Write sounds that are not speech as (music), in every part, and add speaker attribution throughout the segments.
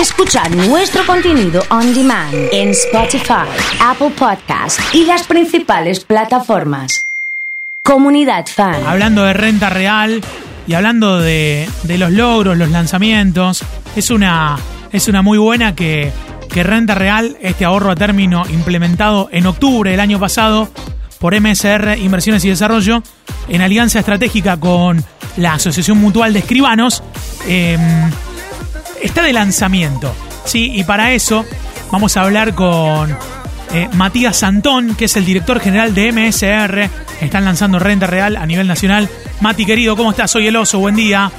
Speaker 1: Escuchar nuestro contenido on demand en Spotify, Apple Podcast y las principales plataformas. Comunidad Fan.
Speaker 2: Hablando de renta real y hablando de, de los logros, los lanzamientos, es una, es una muy buena que, que Renta Real, este ahorro a término implementado en octubre del año pasado por MSR Inversiones y Desarrollo, en alianza estratégica con la Asociación Mutual de Escribanos, eh, está de lanzamiento. ¿sí? Y para eso vamos a hablar con eh, Matías Santón, que es el director general de MSR. Están lanzando renta real a nivel nacional. Mati, querido, ¿cómo estás? Soy el oso, buen día.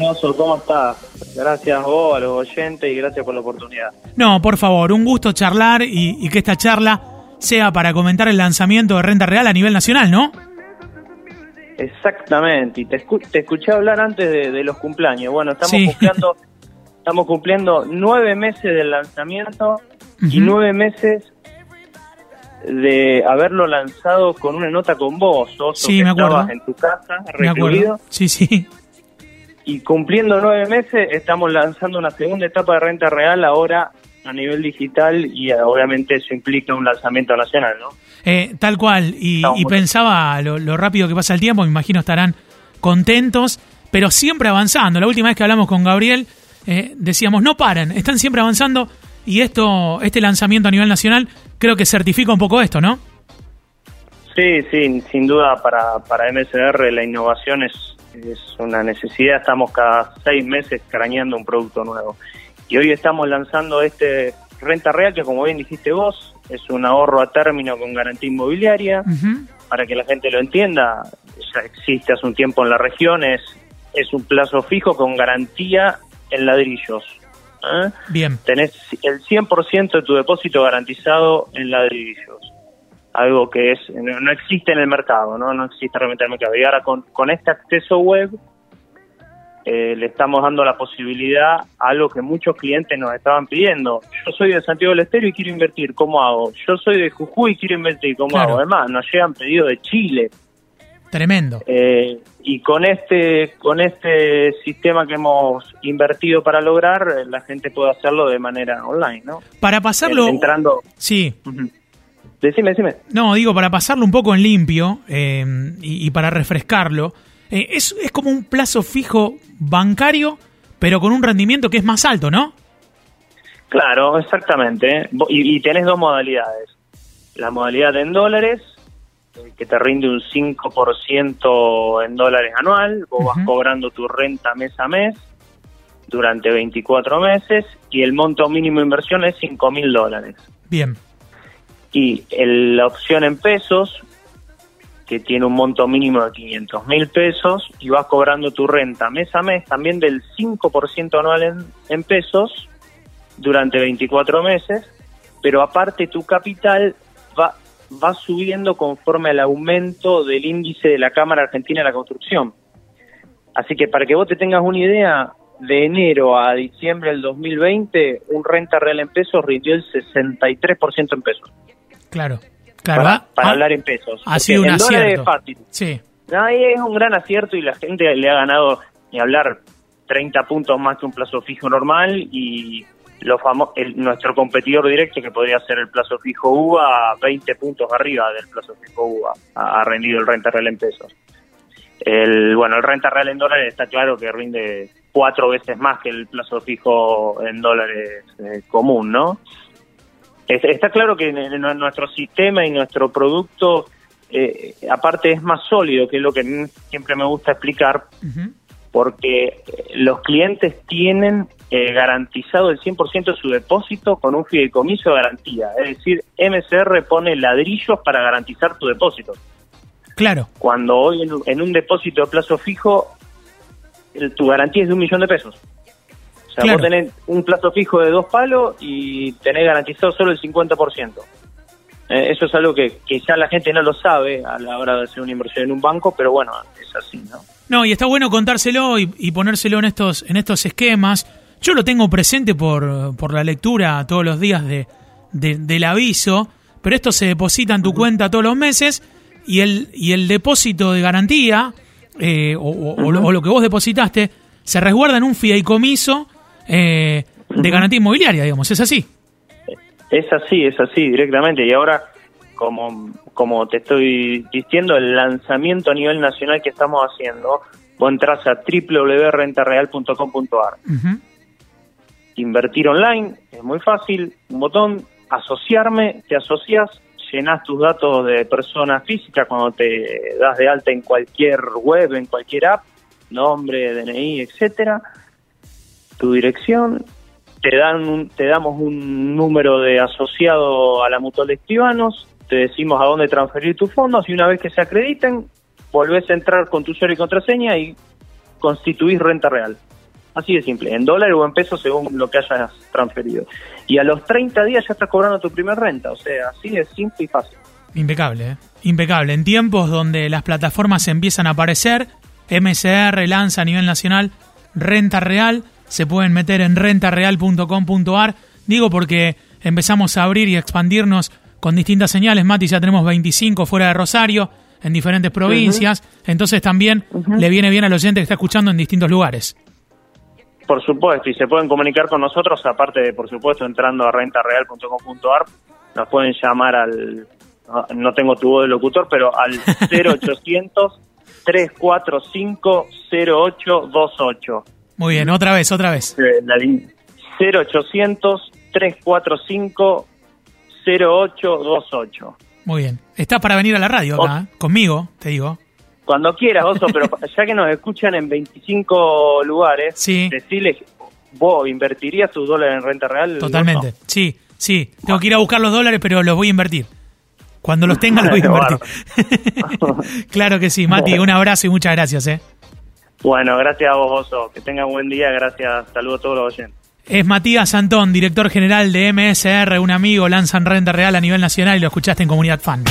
Speaker 3: Oso, ¿cómo estás? Gracias a vos, a los oyentes y gracias por la oportunidad.
Speaker 2: No, por favor, un gusto charlar y, y que esta charla sea para comentar el lanzamiento de renta real a nivel nacional, ¿no?
Speaker 3: Exactamente, y te, escu- te escuché hablar antes de, de los cumpleaños. Bueno, estamos
Speaker 2: Sí.
Speaker 3: cumpliendo estamos cumpliendo nueve meses del lanzamiento y nueve meses de haberlo lanzado con una nota con vos, Oso,
Speaker 2: Sí,
Speaker 3: que
Speaker 2: me acuerdo.
Speaker 3: estabas en tu casa, recluido.
Speaker 2: Sí, sí.
Speaker 3: y cumpliendo nueve meses estamos lanzando una segunda etapa de renta real ahora a nivel digital y eh, obviamente eso implica un lanzamiento nacional, ¿no?
Speaker 2: Eh, tal cual. Y, y pensaba lo, lo rápido que pasa el tiempo, me imagino estarán contentos, pero siempre avanzando. La última vez que hablamos con Gabriel, eh, decíamos, no paran, están siempre avanzando y esto, este lanzamiento a nivel nacional creo que certifica un poco esto, ¿no?
Speaker 3: Sí, sí, sin duda para, para MSR la innovación es, es una necesidad. Estamos cada seis meses craneando un producto nuevo. Y hoy estamos lanzando este Renta Real, que como bien dijiste vos, es un ahorro a término con garantía inmobiliaria. Para que la gente lo entienda, ya existe hace un tiempo en la región, es, es un plazo fijo con garantía en ladrillos. ¿eh?
Speaker 2: Bien.
Speaker 3: tenés el 100% de tu depósito garantizado en ladrillos. Algo que es no, no existe en el mercado, ¿no? No existe realmente en el mercado. Y ahora con, con este acceso web eh, le estamos dando la posibilidad a algo que muchos clientes nos estaban pidiendo. Yo soy de Santiago del Estero y quiero invertir, ¿cómo hago? Yo soy de Jujuy y quiero invertir, ¿cómo
Speaker 2: Claro.
Speaker 3: hago? Además, nos llegan pedidos de Chile.
Speaker 2: Tremendo.
Speaker 3: Eh, y con este con este sistema que hemos invertido para lograr, eh, la gente puede hacerlo de manera online, ¿no?
Speaker 2: Para pasarlo...
Speaker 3: Entrando.
Speaker 2: Sí.
Speaker 3: Decime, decime.
Speaker 2: No, digo, para pasarlo un poco en limpio eh, y, y para refrescarlo, eh, es, es como un plazo fijo bancario, pero con un rendimiento que es más alto, ¿no?
Speaker 3: Claro, exactamente. Y, y tenés dos modalidades. La modalidad en dólares, eh, que te rinde un 5% en dólares anual. Vos vas cobrando tu renta mes a mes durante 24 meses y el monto mínimo de inversión es 5 mil dólares.
Speaker 2: Bien.
Speaker 3: y el- la opción en pesos, que tiene un monto mínimo de 500 mil pesos, y vas cobrando tu renta mes a mes también del 5% anual en, en pesos durante 24 meses, pero aparte tu capital va, va subiendo conforme al aumento del índice de la Cámara Argentina de la Construcción. Así que para que vos te tengas una idea, de enero a diciembre del 2020, un renta real en pesos rindió el 63% en pesos
Speaker 2: Claro. Claro.
Speaker 3: para,
Speaker 2: ah,
Speaker 3: para
Speaker 2: ah,
Speaker 3: hablar en pesos.
Speaker 2: Ha sido un acierto.
Speaker 3: es fácil.
Speaker 2: Sí.
Speaker 3: No, es un gran acierto y la gente le ha ganado, ni hablar, 30 puntos más que un plazo fijo normal y lo famo el, nuestro competidor directo, que podría ser el plazo fijo UVA, 20 puntos arriba del plazo fijo UVA, ha, ha rendido el renta real en pesos. El, bueno, el renta real en dólares está claro que rinde cuatro veces más que el plazo fijo en dólares eh, común, ¿no? Es- Está claro que nuestro sistema y nuestro producto, eh, aparte, es más sólido, que es lo que siempre me gusta explicar, porque eh, los clientes tienen eh, garantizado el 100% de su depósito con un fideicomiso de garantía. Es decir, MCR pone ladrillos para garantizar tu depósito.
Speaker 2: Claro.
Speaker 3: Cuando hoy en, un- en un depósito de plazo fijo, el- tu garantía es de un millón de pesos. O sea,
Speaker 2: Claro.
Speaker 3: vos tenés un plazo fijo de dos palos y tenés garantizado solo el 50%. Eh, eso es algo que, que ya la gente no lo sabe a la hora de hacer una inversión en un banco, pero bueno, es así, ¿no?
Speaker 2: No, y está bueno contárselo y, y ponérselo en estos, en estos esquemas. Yo lo tengo presente por, por la lectura todos los días de, de- del aviso, pero esto se deposita en tu cuenta todos los meses y el, y el depósito de garantía, eh, o, o- o lo, o lo que vos depositaste, se resguarda en un fideicomiso eh, de garantía inmobiliaria, digamos. ¿Es así?
Speaker 3: Es así, es así, directamente. Y ahora, como, como te estoy diciendo, el lanzamiento a nivel nacional que estamos haciendo, vos entras a www.rentareal.com.ar. Invertir online, es muy fácil, un botón, asociarme, te asocias, llenas tus datos de persona física cuando te das de alta en cualquier web, en cualquier app, nombre, DNI, etcétera, tu dirección, te dan te damos un número de asociado a la Mutual de Escribanos, te decimos a dónde transferir tus fondos y una vez que se acrediten, volvés a entrar con tu usuario y contraseña y constituís renta real. Así de simple, en dólares o en pesos según lo que hayas transferido. Y a los 30 días ya estás cobrando tu primer renta, o sea, así de simple y fácil.
Speaker 2: Impecable, ¿eh? impecable. En tiempos donde las plataformas empiezan a aparecer, MCR lanza a nivel nacional renta real, se pueden meter en rentareal.com.ar. Digo porque empezamos a abrir y expandirnos con distintas señales. Mati, ya tenemos 25 fuera de Rosario, en diferentes provincias. Entonces también le viene bien al oyente que está escuchando en distintos lugares.
Speaker 3: Por supuesto, y se pueden comunicar con nosotros, aparte de, por supuesto, entrando a rentareal.com.ar, nos pueden llamar al, no tengo tu voz de locutor, pero al 0800 345 0828.
Speaker 2: Muy bien, otra vez, otra vez.
Speaker 3: La 0800 345 0828.
Speaker 2: Muy bien. Estás para venir a la radio acá, ¿eh? conmigo, te digo.
Speaker 3: Cuando quieras, Oso, pero (laughs) ya que nos escuchan en 25 lugares,
Speaker 2: sí.
Speaker 3: decirles, ¿vos invertirías tus dólares en renta real?
Speaker 2: Totalmente, sí, sí. Tengo que ir a buscar los dólares, pero los voy a invertir. Cuando los tenga, los voy a (laughs) invertir. (laughs) claro que sí, Mati, un abrazo y muchas gracias. ¿eh?
Speaker 3: Bueno, gracias a vos, Oso. Que tenga buen día, gracias. Saludos a todos los oyentes.
Speaker 2: Es Matías Santón, director general de MSR, un amigo, lanzan renta real a nivel nacional y lo escuchaste en Comunidad Fan.